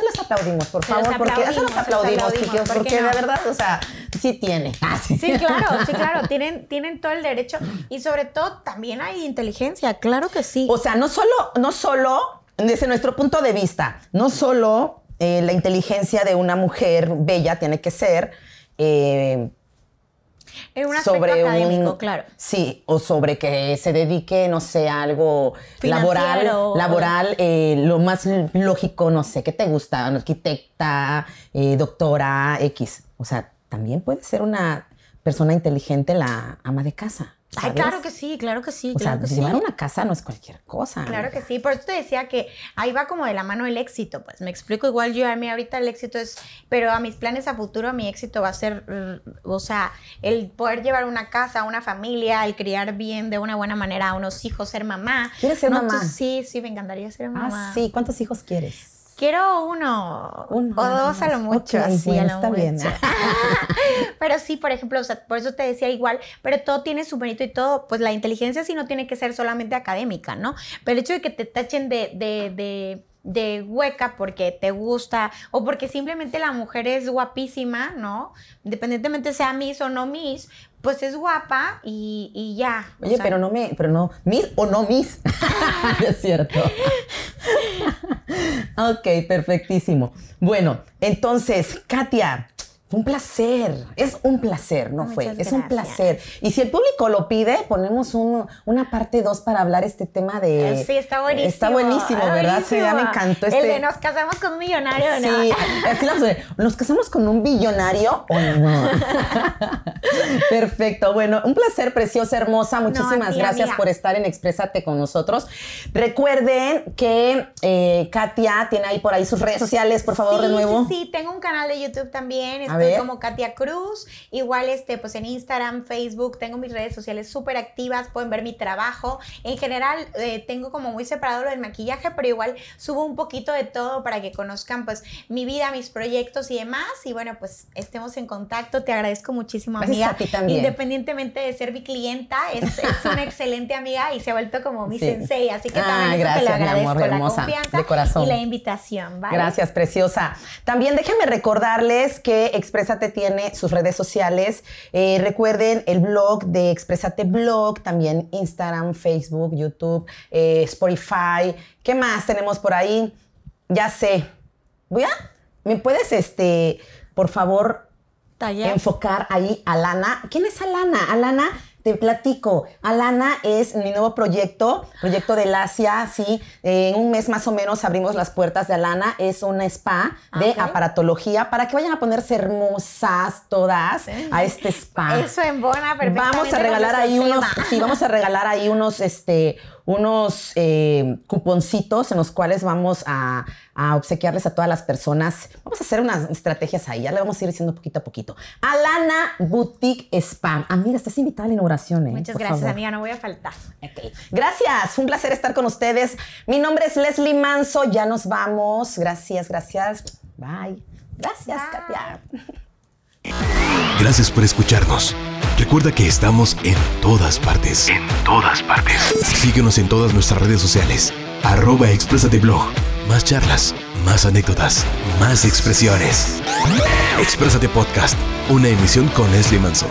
los aplaudimos, por Se los favor, porque se aplaudimos, los se los aplaudimos, aplaudimos, chiquillos, ¿por porque de verdad, o sea, sí tiene. Ah, sí. Sí, claro, sí, claro, tienen, tienen todo el derecho y sobre todo también hay inteligencia, claro que sí. O sea, no solo, no solo, desde nuestro punto de vista, no solo eh, la inteligencia de una mujer bella tiene que ser eh, en un aspecto sobre académico, un, claro. Sí, o sobre que se dedique, no sé, a algo laboral, laboral, eh, lo más lógico, no sé, ¿qué te gusta? Arquitecta, eh, doctora, X. O sea, también puede ser una persona inteligente la ama de casa. Ay, claro que sí, claro que sí, O sea, sí. llevar una casa no es cualquier cosa. Claro que sí, por eso te decía que ahí va como de la mano el éxito, pues me explico, igual yo a mí ahorita el éxito es, pero a mis planes a futuro mi éxito va a ser, mm, o sea, el poder llevar una casa, una familia, el criar bien de una buena manera a unos hijos, ser mamá. ¿Quieres ser No, mamá? tú- sí, sí, me encantaría ser mamá. Ah, sí. ¿Cuántos hijos quieres? Quiero uno, Uno, o dos a lo mucho, Ok, así bueno, a lo está bien. pero sí, por ejemplo, o sea, por eso te decía igual, pero todo tiene su mérito y todo, pues la inteligencia sí no tiene que ser solamente académica, ¿no? Pero el hecho de que te tachen de, de, de, de hueca porque te gusta o porque simplemente la mujer es guapísima, ¿no? Independientemente sea Miss o no Miss, pues es guapa y, y ya. o Oye, sea, pero no me, pero no, Miss o no Miss. es cierto. ok, perfectísimo. Bueno, entonces, Katia, un placer. Es un placer, ¿no Muchas fue? Es un placer. Y si el público lo pide, ponemos un- una parte 2 para hablar este tema de. Sí, está buenísimo. Está buenísimo, ¿verdad? Sí, ya me buenísimo. encantó El este. de nos casamos con un millonario, ¿no? Sí, así. ¿Nos casamos con un billonario o no? Perfecto. Bueno, un placer, preciosa, hermosa. Muchísimas gracias por estar en Exprésate con nosotros. Recuerden que eh, Katia tiene ahí por ahí sus redes sociales, por favor, de nuevo. Sí, sí, tengo un canal de YouTube también. Estoy como Katia Cruz. Igual, este, pues en Instagram, Facebook, tengo mis redes sociales súper activas. Pueden ver mi trabajo. En general, eh, tengo como muy separado lo del maquillaje, pero igual subo un poquito de todo para que conozcan, pues, mi vida, mis proyectos y demás. Y bueno, pues estemos en contacto. Te agradezco muchísimo, amiga. Independientemente de ser mi clienta, es, una excelente amiga y se ha vuelto como mi sensei. Así que también te lo agradezco la confianza de corazón. y la invitación. Gracias, preciosa. También déjenme recordarles que Exprésate tiene sus redes sociales. Eh, recuerden el blog de Exprésate Blog, también Instagram, Facebook, YouTube, eh, Spotify. ¿Qué más tenemos por ahí? Ya sé. Voy a. ¿Me puedes, este, por favor, enfocar ahí a Lana. ¿Quién es Alana? Alana te platico, Alana es mi nuevo proyecto, proyecto del Asia, sí. En un mes más o menos abrimos las puertas de Alana. Es una spa de aparatología para que vayan a ponerse hermosas todas a este spa. Eso en buena Vamos a regalar ahí unos, sí, vamos a regalar ahí unos, este, unos eh, cuponcitos en los cuales vamos a, obsequiarles a todas las personas. Vamos a hacer unas estrategias ahí, ya le vamos a ir diciendo poquito a poquito. Alana Boutique Spa. Amiga, estás invitada a la inauguración. ¿eh? Muchas gracias, amiga, no voy a faltar. Gracias, fue un placer estar con ustedes. Mi nombre es Leslie Manso, ya nos vamos. Gracias, gracias. Bye. Gracias, Katia. Gracias por escucharnos. Recuerda que estamos en todas partes. En todas partes. Síguenos en todas nuestras redes sociales. Arroba Exprésate Blog. Más charlas, más anécdotas, más expresiones. Exprésate Podcast. Una emisión con Leslie Manso.